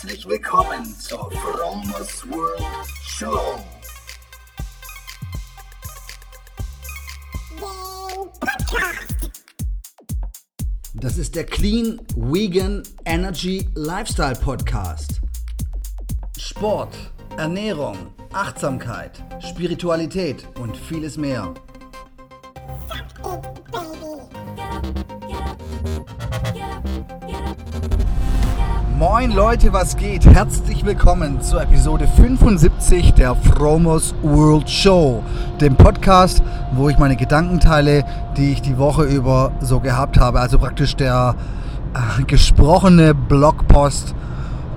Herzlich willkommen zur Fromos World Show. Das ist der Clean Vegan Energy Lifestyle Podcast. Sport, Ernährung, Achtsamkeit, Spiritualität und vieles mehr. Moin Leute, was geht? Herzlich willkommen zur Episode 75 der Fromos World Show, dem Podcast, wo ich meine Gedanken teile, die ich die Woche über so gehabt habe. Also praktisch der äh, gesprochene Blogpost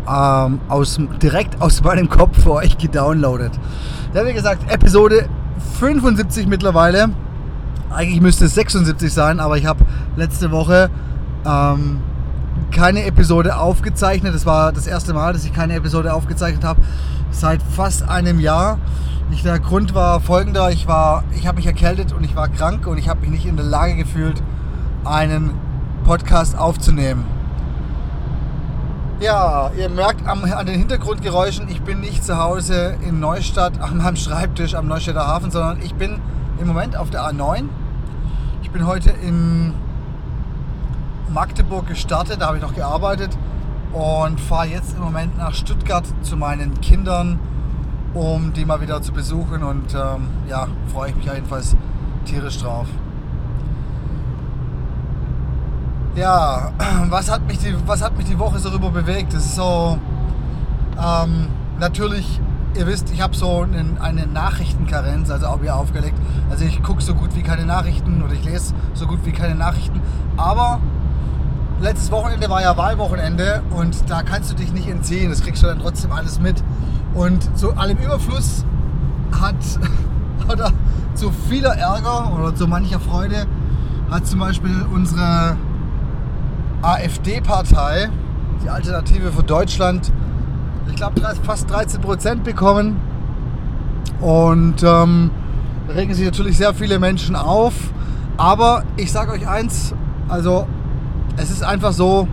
ähm, aus, direkt aus meinem Kopf für euch gedownloadet. Ja, wie gesagt, Episode 75 mittlerweile. Eigentlich müsste es 76 sein, aber ich habe letzte Woche ähm, keine Episode aufgezeichnet. Das war das erste Mal, dass ich keine Episode aufgezeichnet habe seit fast einem Jahr. Ich, der Grund war folgender: Ich ich habe mich erkältet und ich war krank und ich habe mich nicht in der Lage gefühlt, einen Podcast aufzunehmen. Ja, ihr merkt am, an den Hintergrundgeräuschen, ich bin nicht zu Hause in Neustadt an meinem Schreibtisch am Neustädter Hafen, sondern ich bin im Moment auf der A9. Ich bin heute in Magdeburg gestartet, da habe ich noch gearbeitet und fahre jetzt im Moment nach Stuttgart zu meinen Kindern, um die mal wieder zu besuchen und ähm, ja, freue ich mich jedenfalls tierisch drauf. Ja, was hat mich die, was hat mich die Woche so rüber bewegt? Das ist so, ähm, natürlich, ihr wisst, ich habe so einen, eine Nachrichtenkarenz, also auch wieder aufgelegt. Also ich gucke so gut wie keine Nachrichten oder ich lese so gut wie keine Nachrichten, aber letztes Wochenende war ja Wahlwochenende und da kannst du dich nicht entziehen. Das kriegst du dann trotzdem alles mit. Und zu allem Überfluss hat, oder zu vieler Ärger oder zu mancher Freude hat zum Beispiel unsere AfD-Partei, die Alternative für Deutschland, ich glaube fast 13 Prozent bekommen. Und ähm, da regen sich natürlich sehr viele Menschen auf. Aber ich sage euch eins, also es ist einfach so,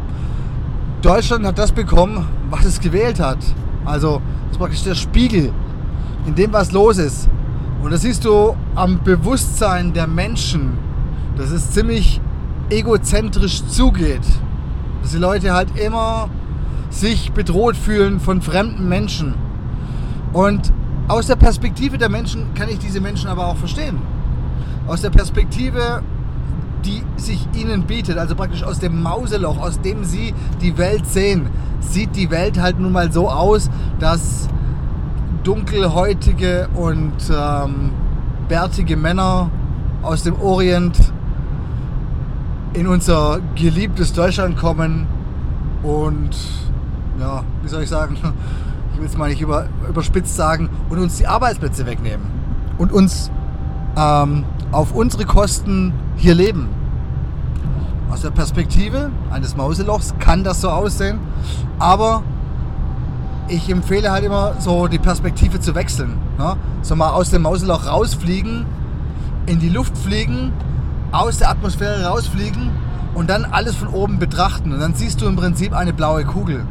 Deutschland hat das bekommen, was es gewählt hat. Also das ist praktisch der Spiegel in dem, was los ist. Und das siehst du am Bewusstsein der Menschen, dass es ziemlich egozentrisch zugeht. Dass die Leute halt immer sich bedroht fühlen von fremden Menschen. Und aus der Perspektive der Menschen kann ich diese Menschen aber auch verstehen. Aus der Perspektive die sich ihnen bietet, also praktisch aus dem Mauseloch, aus dem sie die Welt sehen, sieht die Welt halt nun mal so aus, dass dunkelhäutige und ähm, bärtige Männer aus dem Orient in unser geliebtes Deutschland kommen und ja, wie soll ich sagen, ich will es mal nicht über, überspitzt sagen, und uns die Arbeitsplätze wegnehmen. Und uns ähm, auf unsere Kosten hier leben. Aus der Perspektive eines Mauselochs kann das so aussehen, aber ich empfehle halt immer so die Perspektive zu wechseln. Ne? So mal aus dem Mauseloch rausfliegen, in die Luft fliegen, aus der Atmosphäre rausfliegen und dann alles von oben betrachten. Und dann siehst du im Prinzip eine blaue Kugel.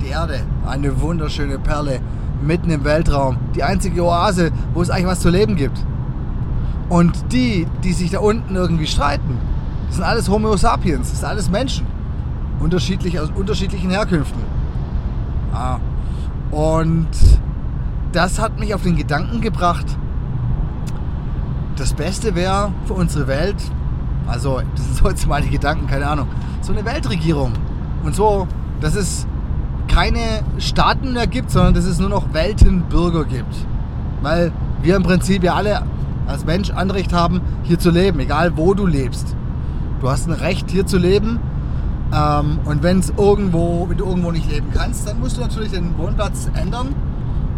Die Erde, eine wunderschöne Perle mitten im Weltraum. Die einzige Oase, wo es eigentlich was zu leben gibt. Und die, die sich da unten irgendwie streiten, das sind alles Homo sapiens, das sind alles Menschen. Unterschiedlich, aus unterschiedlichen Herkünften. Ah. Und das hat mich auf den Gedanken gebracht, das Beste wäre für unsere Welt, also das sind so jetzt meine Gedanken, keine Ahnung, so eine Weltregierung. Und so, dass es keine Staaten mehr gibt, sondern dass es nur noch Weltenbürger gibt. Weil wir im Prinzip ja alle als Mensch Anrecht haben, hier zu leben, egal wo du lebst. Du hast ein Recht, hier zu leben. Ähm, und wenn es irgendwo, wenn du irgendwo nicht leben kannst, dann musst du natürlich den Wohnplatz ändern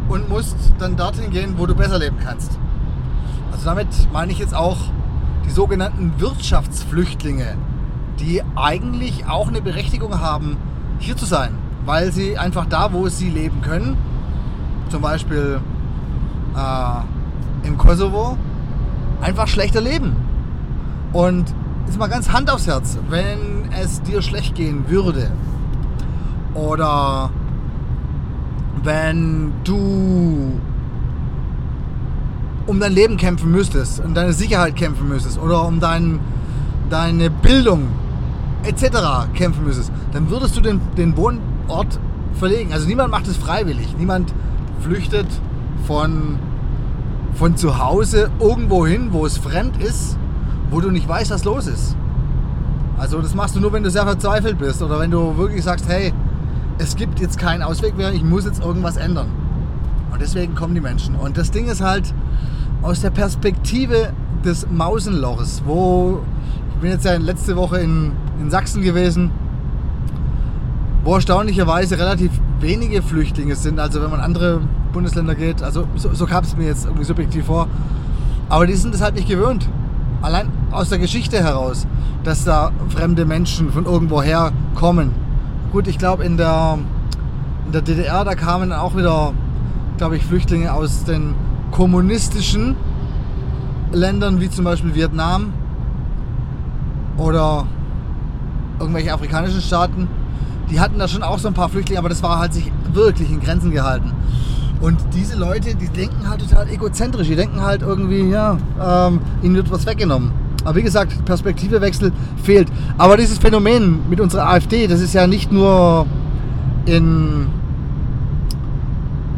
und musst dann dorthin gehen, wo du besser leben kannst. Also damit meine ich jetzt auch die sogenannten Wirtschaftsflüchtlinge, die eigentlich auch eine Berechtigung haben, hier zu sein, weil sie einfach da, wo sie leben können, zum Beispiel äh, im Kosovo, einfach schlechter leben. Und jetzt mal ganz Hand aufs Herz, wenn es dir schlecht gehen würde oder wenn du um dein Leben kämpfen müsstest, um deine Sicherheit kämpfen müsstest oder um dein, deine Bildung etc. kämpfen müsstest, dann würdest du den, den Wohnort verlegen. Also niemand macht es freiwillig. Niemand flüchtet von, von zu Hause irgendwo hin, wo es fremd ist, wo du nicht weißt, was los ist. Also das machst du nur, wenn du sehr verzweifelt bist oder wenn du wirklich sagst, hey, es gibt jetzt keinen Ausweg mehr, ich muss jetzt irgendwas ändern. Und deswegen kommen die Menschen. Und das Ding ist halt aus der Perspektive des Mausenloches, wo ich bin jetzt ja letzte Woche in, in Sachsen gewesen, wo erstaunlicherweise relativ wenige Flüchtlinge sind. Also wenn man andere Bundesländer geht, also so, so kam es mir jetzt irgendwie subjektiv vor. Aber die sind es halt nicht gewöhnt. Allein aus der Geschichte heraus, dass da fremde Menschen von irgendwoher kommen. Gut, ich glaube in der, in der DDR, da kamen auch wieder, glaube ich, Flüchtlinge aus den kommunistischen Ländern, wie zum Beispiel Vietnam oder irgendwelche afrikanischen Staaten die hatten da schon auch so ein paar Flüchtlinge, aber das war halt sich wirklich in Grenzen gehalten. Und diese Leute, die denken halt total egozentrisch. Die denken halt irgendwie, ja, ähm, ihnen wird was weggenommen. Aber wie gesagt, Perspektivewechsel fehlt. Aber dieses Phänomen mit unserer AfD, das ist ja nicht nur in,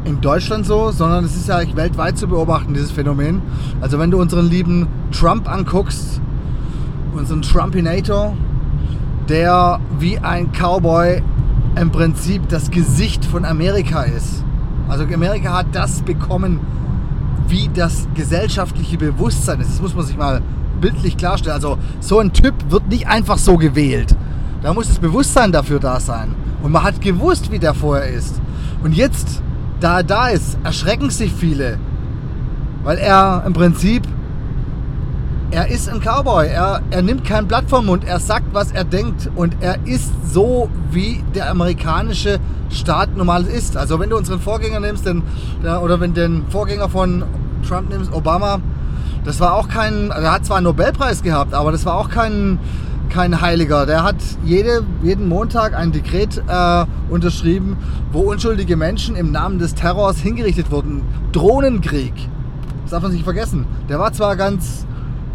in Deutschland so, sondern es ist ja weltweit zu beobachten, dieses Phänomen. Also wenn du unseren lieben Trump anguckst, unseren Trumpinator, der wie ein Cowboy im Prinzip das Gesicht von Amerika ist. Also Amerika hat das bekommen, wie das gesellschaftliche Bewusstsein ist. Das muss man sich mal bildlich klarstellen. Also so ein Typ wird nicht einfach so gewählt. Da muss das Bewusstsein dafür da sein. Und man hat gewusst, wie der vorher ist. Und jetzt, da er da ist, erschrecken sich viele. Weil er im Prinzip er ist ein Cowboy. Er, er nimmt kein Blatt vom Mund. Er sagt, was er denkt. Und er ist so, wie der amerikanische Staat normal ist. Also wenn du unseren Vorgänger nimmst, den, oder wenn den Vorgänger von Trump nimmst, Obama, das war auch kein, er hat zwar einen Nobelpreis gehabt, aber das war auch kein, kein Heiliger. Der hat jede, jeden Montag ein Dekret äh, unterschrieben, wo unschuldige Menschen im Namen des Terrors hingerichtet wurden. Drohnenkrieg. Das darf man nicht vergessen. Der war zwar ganz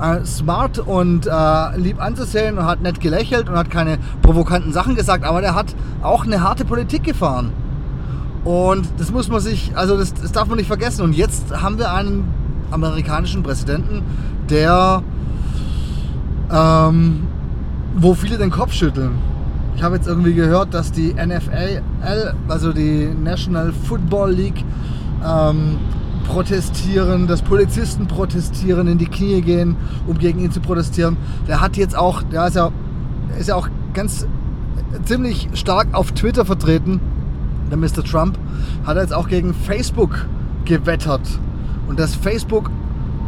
äh, smart und äh, lieb anzusehen und hat nett gelächelt und hat keine provokanten Sachen gesagt, aber der hat auch eine harte Politik gefahren. Und das muss man sich, also das, das darf man nicht vergessen. Und jetzt haben wir einen amerikanischen Präsidenten, der, ähm, wo viele den Kopf schütteln. Ich habe jetzt irgendwie gehört, dass die NFL, also die National Football League, ähm, protestieren, dass Polizisten protestieren, in die Knie gehen, um gegen ihn zu protestieren. Der hat jetzt auch, der ist ja, ist ja auch ganz ziemlich stark auf Twitter vertreten, der Mr. Trump, hat jetzt auch gegen Facebook gewettert. Und dass Facebook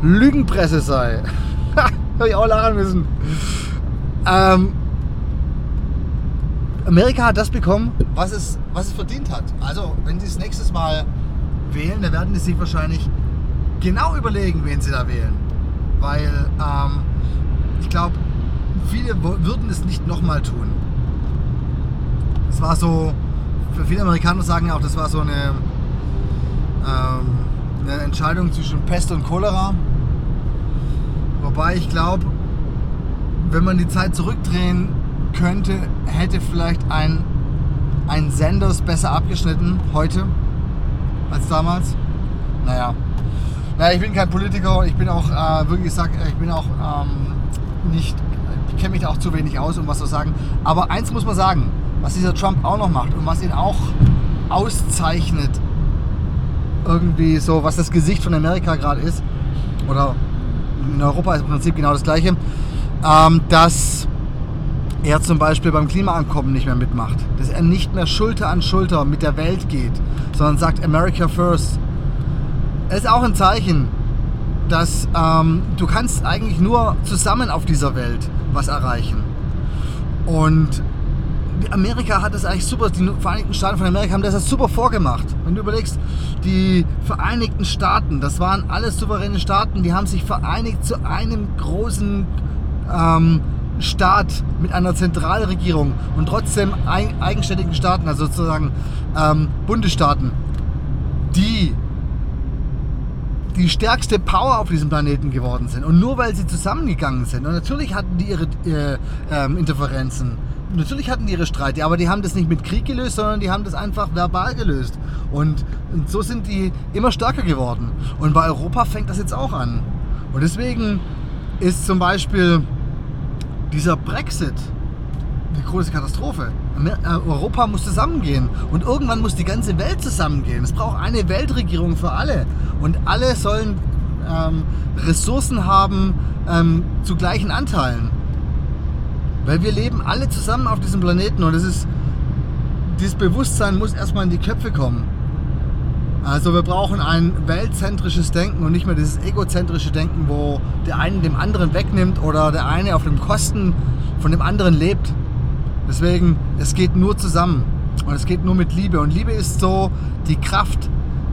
Lügenpresse sei. Habe ich auch lachen müssen. Ähm, Amerika hat das bekommen, was es, was es verdient hat. Also, wenn sie es nächstes Mal wählen, dann werden sie sich wahrscheinlich genau überlegen, wen sie da wählen. Weil ähm, ich glaube, viele würden es nicht nochmal tun. Es war so, für viele Amerikaner sagen ja auch, das war so eine, ähm, eine Entscheidung zwischen Pest und Cholera. Wobei ich glaube, wenn man die Zeit zurückdrehen könnte, hätte vielleicht ein, ein Senders besser abgeschnitten heute als damals. Naja. Naja, ich bin kein Politiker, ich bin auch äh, wirklich gesagt, ich bin auch ähm, nicht, ich kenne mich da auch zu wenig aus, um was zu sagen. Aber eins muss man sagen, was dieser Trump auch noch macht und was ihn auch auszeichnet, irgendwie so, was das Gesicht von Amerika gerade ist, oder in Europa ist im Prinzip genau das gleiche, ähm, dass er zum Beispiel beim Klimaankommen nicht mehr mitmacht. Dass er nicht mehr Schulter an Schulter mit der Welt geht, sondern sagt America First. Es ist auch ein Zeichen, dass ähm, du kannst eigentlich nur zusammen auf dieser Welt was erreichen. Und Amerika hat das eigentlich super, die Vereinigten Staaten von Amerika haben das super vorgemacht. Wenn du überlegst, die Vereinigten Staaten, das waren alles souveräne Staaten, die haben sich vereinigt zu einem großen ähm, Staat mit einer Zentralregierung und trotzdem eigenständigen Staaten, also sozusagen ähm, Bundesstaaten. die die stärkste Power auf diesem Planeten geworden sind. Und nur weil sie zusammengegangen sind. Und natürlich hatten die ihre äh, äh, Interferenzen. Natürlich hatten die ihre Streite, aber die haben das nicht mit Krieg gelöst, sondern die haben das einfach verbal gelöst. Und, und so sind die immer stärker geworden. Und bei Europa fängt das jetzt auch an. Und deswegen ist zum Beispiel dieser Brexit die große Katastrophe. Äh, Europa muss zusammengehen und irgendwann muss die ganze Welt zusammengehen. Es braucht eine Weltregierung für alle und alle sollen ähm, Ressourcen haben ähm, zu gleichen Anteilen. Weil wir leben alle zusammen auf diesem Planeten und das ist, dieses Bewusstsein muss erstmal in die Köpfe kommen. Also wir brauchen ein weltzentrisches Denken und nicht mehr dieses egozentrische Denken, wo der eine dem anderen wegnimmt oder der eine auf dem Kosten von dem anderen lebt. Deswegen, es geht nur zusammen und es geht nur mit Liebe. Und Liebe ist so die Kraft,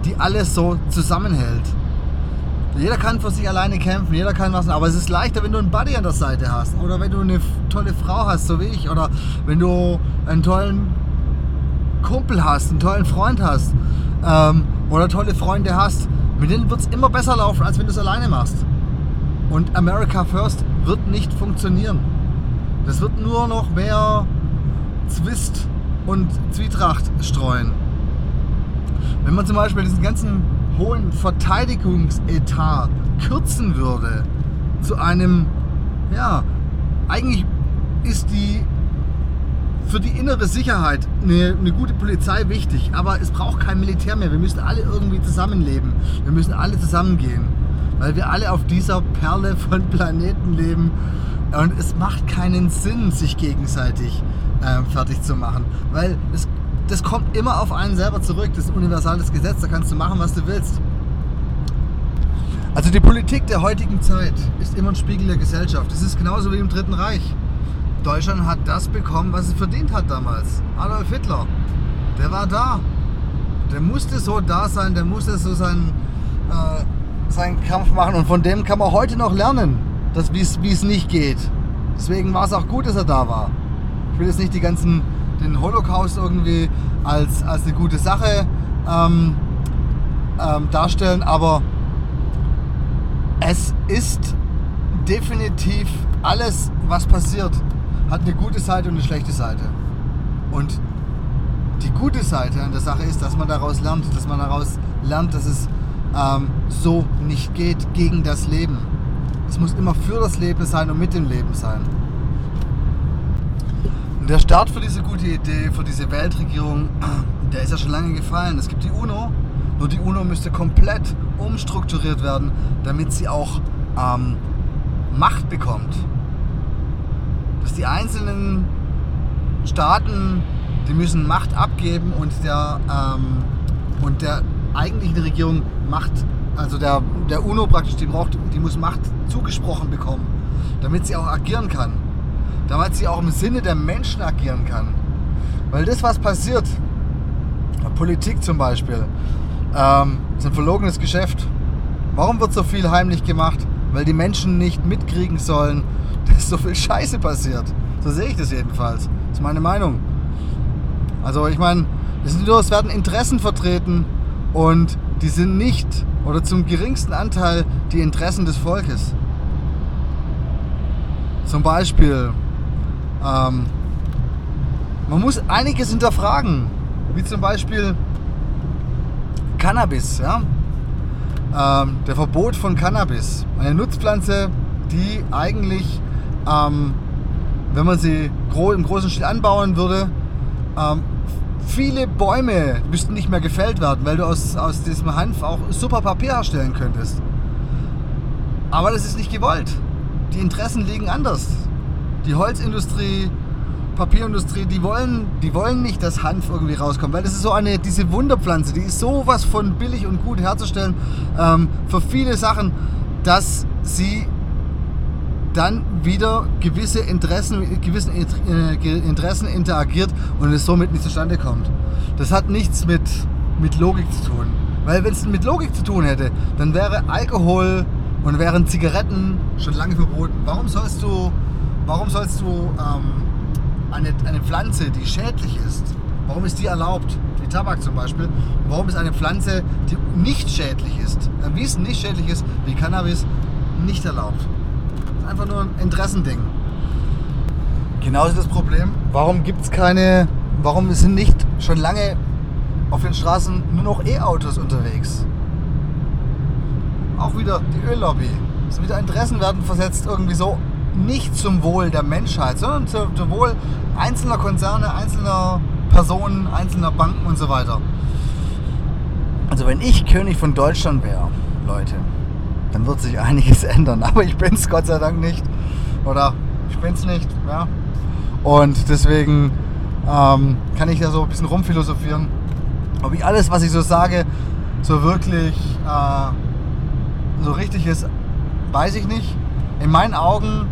die alles so zusammenhält. Jeder kann für sich alleine kämpfen, jeder kann was, aber es ist leichter, wenn du einen Buddy an der Seite hast oder wenn du eine tolle Frau hast, so wie ich, oder wenn du einen tollen Kumpel hast, einen tollen Freund hast ähm, oder tolle Freunde hast. Mit denen wird es immer besser laufen, als wenn du es alleine machst. Und America First wird nicht funktionieren. Das wird nur noch mehr Zwist und Zwietracht streuen. Wenn man zum Beispiel diesen ganzen hohen Verteidigungsetat kürzen würde zu einem, ja, eigentlich ist die für die innere Sicherheit eine, eine, gute Polizei wichtig, aber es braucht kein Militär mehr. Wir müssen alle irgendwie zusammenleben. Wir müssen alle zusammengehen, weil wir alle auf dieser Perle von Planeten leben und es macht keinen Sinn, sich gegenseitig äh, fertig zu machen, weil es, das kommt immer auf einen selber zurück. Das ist ein universales Gesetz, da kannst du machen, was du willst. Also die Politik der heutigen Zeit ist immer ein Spiegel der Gesellschaft. Es ist genauso wie im Dritten Reich. Deutschland hat das bekommen, was es verdient hat damals. Adolf Hitler, der war da. Der musste so da sein, der musste so seinen, äh, seinen Kampf machen und von dem kann man heute noch lernen, wie es nicht geht. Deswegen war es auch gut, dass er da war. Ich will jetzt nicht die ganzen, den Holocaust irgendwie als, als eine gute Sache ähm, ähm, darstellen, aber es ist definitiv alles, was passiert, hat eine gute Seite und eine schlechte Seite. Und die gute Seite an der Sache ist, dass man daraus lernt, dass man daraus lernt, dass es ähm, so nicht geht gegen das Leben. Es muss immer für das Leben sein und mit dem Leben sein. Und der Start für diese gute Idee, für diese Weltregierung, der ist ja schon lange gefallen. Es gibt die UNO, nur die UNO müsste komplett umstrukturiert werden, damit sie auch ähm, Macht bekommt die einzelnen Staaten, die müssen Macht abgeben und der, ähm, und der eigentlichen Regierung Macht, also der, der UNO praktisch, die braucht, die muss Macht zugesprochen bekommen, damit sie auch agieren kann. Damit sie auch im Sinne der Menschen agieren kann. Weil das, was passiert, Politik zum Beispiel, ähm, ist ein verlogenes Geschäft. Warum wird so viel heimlich gemacht? Weil die Menschen nicht mitkriegen sollen, dass so viel Scheiße passiert. So sehe ich das jedenfalls. Das ist meine Meinung. Also ich meine, es, werden Interessen vertreten und die sind nicht oder zum geringsten Anteil die Interessen des Volkes. Zum Beispiel, ähm, man muss einiges hinterfragen, wie zum Beispiel Cannabis, ja? Ähm, der Verbot von Cannabis, eine Nutzpflanze, die eigentlich ähm, wenn man sie im großen Stil anbauen würde, ähm, viele Bäume müssten nicht mehr gefällt werden, weil du aus, aus diesem Hanf auch super Papier herstellen könntest. Aber das ist nicht gewollt. Die Interessen liegen anders. Die Holzindustrie, Papierindustrie, die wollen, die wollen nicht, dass Hanf irgendwie rauskommt, weil das ist so eine, diese Wunderpflanze, die ist sowas von billig und gut herzustellen ähm, für viele Sachen, dass sie dann wieder gewisse Interessen, gewissen äh, Interessen interagiert und es somit nicht zustande kommt. Das hat nichts mit, mit Logik zu tun. Weil wenn es mit Logik zu tun hätte, dann wäre Alkohol und wären Zigaretten schon lange verboten. Warum sollst du, warum sollst du ähm, eine, eine Pflanze, die schädlich ist, Warum ist die erlaubt? Wie Tabak zum Beispiel. Warum ist eine Pflanze, die nicht schädlich ist, wie es nicht schädlich ist, wie Cannabis, nicht erlaubt? Einfach nur ein Interessending. Genauso das Problem, warum gibt es keine, warum sind nicht schon lange auf den Straßen nur noch E-Autos unterwegs? Auch wieder die Öllobby. Sind wieder Interessen werden versetzt, irgendwie so nicht zum Wohl der Menschheit, sondern zum Wohl einzelner Konzerne, einzelner Personen, einzelner Banken und so weiter. Also wenn ich König von Deutschland wäre, Leute, dann wird sich einiges ändern. Aber ich bin es Gott sei Dank nicht. Oder ich bin es nicht. Ja. Und deswegen ähm, kann ich da so ein bisschen rumphilosophieren. Ob ich alles, was ich so sage, so wirklich äh, so richtig ist, weiß ich nicht. In meinen Augen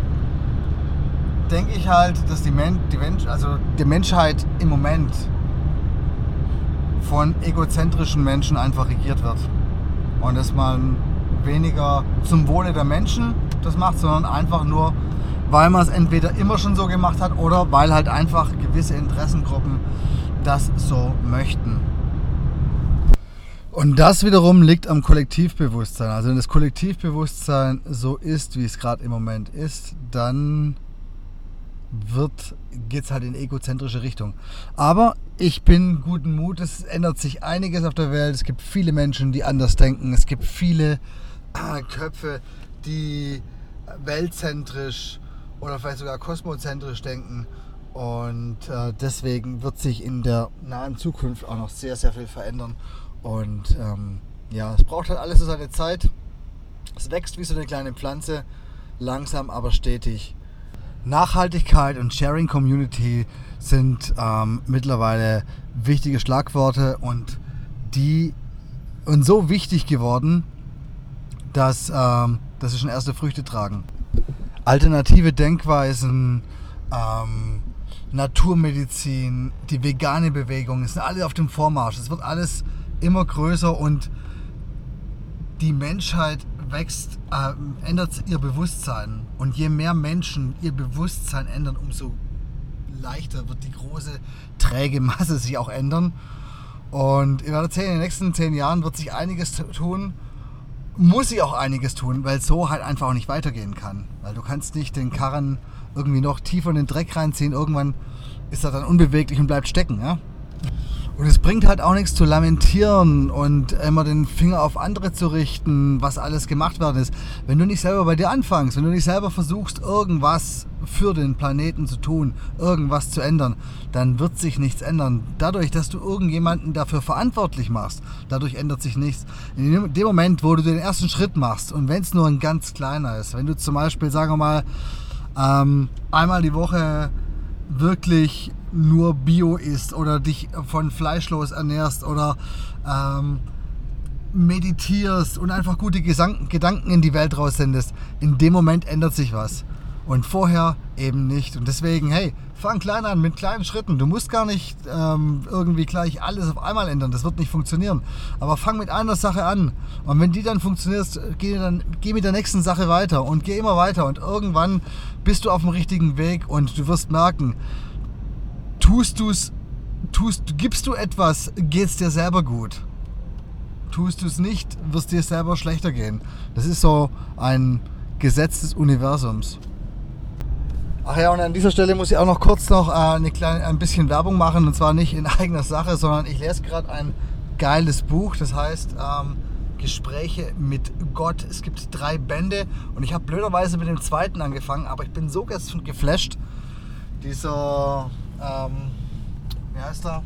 denke ich halt, dass die, Men die, Mensch also die Menschheit im Moment von egozentrischen Menschen einfach regiert wird. Und dass man weniger zum Wohle der Menschen das macht, sondern einfach nur, weil man es entweder immer schon so gemacht hat oder weil halt einfach gewisse Interessengruppen das so möchten. Und das wiederum liegt am Kollektivbewusstsein. Also wenn das Kollektivbewusstsein so ist, wie es gerade im Moment ist, dann geht es halt in egozentrische Richtung. Aber ich bin guten Mut, es ändert sich einiges auf der Welt. Es gibt viele Menschen, die anders denken. Es gibt viele Köpfe, die weltzentrisch oder vielleicht sogar kosmozentrisch denken. Und äh, deswegen wird sich in der nahen Zukunft auch noch sehr, sehr viel verändern. Und ähm, ja, es braucht halt alles so seine Zeit. Es wächst wie so eine kleine Pflanze, langsam aber stetig. Nachhaltigkeit und Sharing Community sind ähm, mittlerweile wichtige Schlagworte und die und so wichtig geworden, dass, ähm, dass sie schon erste Früchte tragen. Alternative Denkweisen, ähm, Naturmedizin, die vegane Bewegung, sind alle auf dem Vormarsch. Es wird alles immer größer und die Menschheit wächst, äh, ändert ihr Bewusstsein. Und je mehr Menschen ihr Bewusstsein ändern, umso leichter wird die große, träge Masse sich auch ändern. Und ich werde sehen, in den nächsten zehn Jahren wird sich einiges tun. Muss sich auch einiges tun, weil so halt einfach auch nicht weitergehen kann. Weil du kannst nicht den Karren irgendwie noch tiefer in den Dreck reinziehen. Irgendwann ist er dann unbeweglich und bleibt stecken. Ja? Und es bringt halt auch nichts zu lamentieren und immer den Finger auf andere zu richten, was alles gemacht werden ist. Wenn du nicht selber bei dir anfängst, wenn du nicht selber versuchst, irgendwas für den Planeten zu tun, irgendwas zu ändern, dann wird sich nichts ändern. Dadurch, dass du irgendjemanden dafür verantwortlich machst, dadurch ändert sich nichts. In dem Moment, wo du den ersten Schritt machst und wenn es nur ein ganz kleiner ist, wenn du zum Beispiel, sagen wir mal, ähm, einmal die Woche wirklich nur Bio isst oder dich von fleischlos ernährst oder ähm, meditierst und einfach gute Gesang Gedanken in die Welt raussendest, in dem Moment ändert sich was. Und vorher eben nicht. Und deswegen, hey, fang klein an, mit kleinen Schritten. Du musst gar nicht ähm, irgendwie gleich alles auf einmal ändern. Das wird nicht funktionieren. Aber fang mit einer Sache an. Und wenn die dann funktioniert, geh, dann, geh mit der nächsten Sache weiter und geh immer weiter. Und irgendwann bist du auf dem richtigen Weg und du wirst merken, tust du es, tust, gibst du etwas, geht es dir selber gut. Tust du es nicht, wirst dir selber schlechter gehen. Das ist so ein Gesetz des Universums. Ach ja, und an dieser Stelle muss ich auch noch kurz noch äh, eine kleine, ein bisschen Werbung machen. Und zwar nicht in eigener Sache, sondern ich lese gerade ein geiles Buch. Das heißt ähm, Gespräche mit Gott. Es gibt drei Bände und ich habe blöderweise mit dem zweiten angefangen, aber ich bin so geflasht. Dieser ähm, wie heißt er?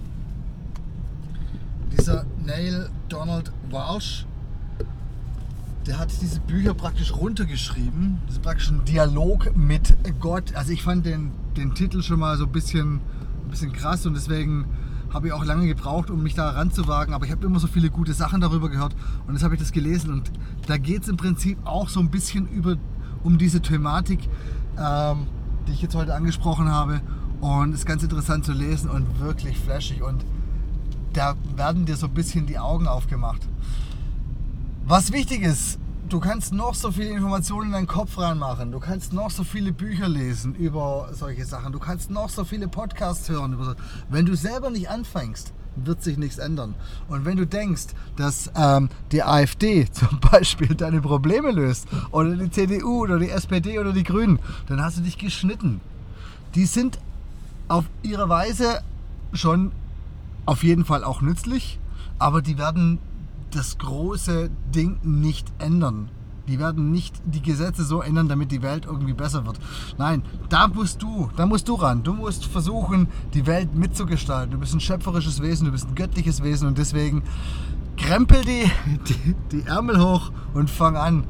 Dieser Neil Donald Walsh, der hat diese Bücher praktisch runtergeschrieben. Das ist praktisch ein Dialog mit Gott. Also ich fand den, den Titel schon mal so ein bisschen, ein bisschen krass und deswegen habe ich auch lange gebraucht, um mich da ranzuwagen. Aber ich habe immer so viele gute Sachen darüber gehört und jetzt habe ich das gelesen. Und da geht es im Prinzip auch so ein bisschen über, um diese Thematik, ähm, die ich jetzt heute angesprochen habe. Und ist ganz interessant zu lesen und wirklich flashig. Und da werden dir so ein bisschen die Augen aufgemacht. Was wichtig ist, du kannst noch so viele Informationen in deinen Kopf reinmachen, du kannst noch so viele Bücher lesen über solche Sachen, du kannst noch so viele Podcasts hören. Wenn du selber nicht anfängst, wird sich nichts ändern. Und wenn du denkst, dass ähm, die AfD zum Beispiel deine Probleme löst oder die CDU oder die SPD oder die Grünen, dann hast du dich geschnitten. Die sind auf ihre Weise schon auf jeden Fall auch nützlich, aber die werden das große Ding nicht ändern. Die werden nicht die Gesetze so ändern, damit die Welt irgendwie besser wird. Nein, da musst du, da musst du ran. Du musst versuchen, die Welt mitzugestalten. Du bist ein schöpferisches Wesen, du bist ein göttliches Wesen und deswegen krempel die, die, die Ärmel hoch und fang an.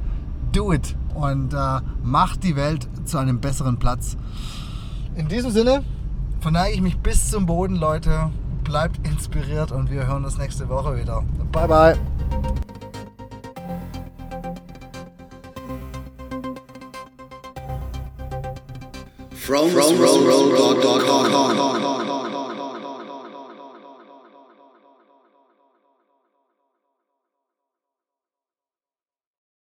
Do it und äh, mach die Welt zu einem besseren Platz. In diesem Sinne verneige ich mich bis zum Boden, Leute bleibt inspiriert und wir hören uns nächste Woche wieder. Bye, bye. from, from, from, from, from, from, from, from, from,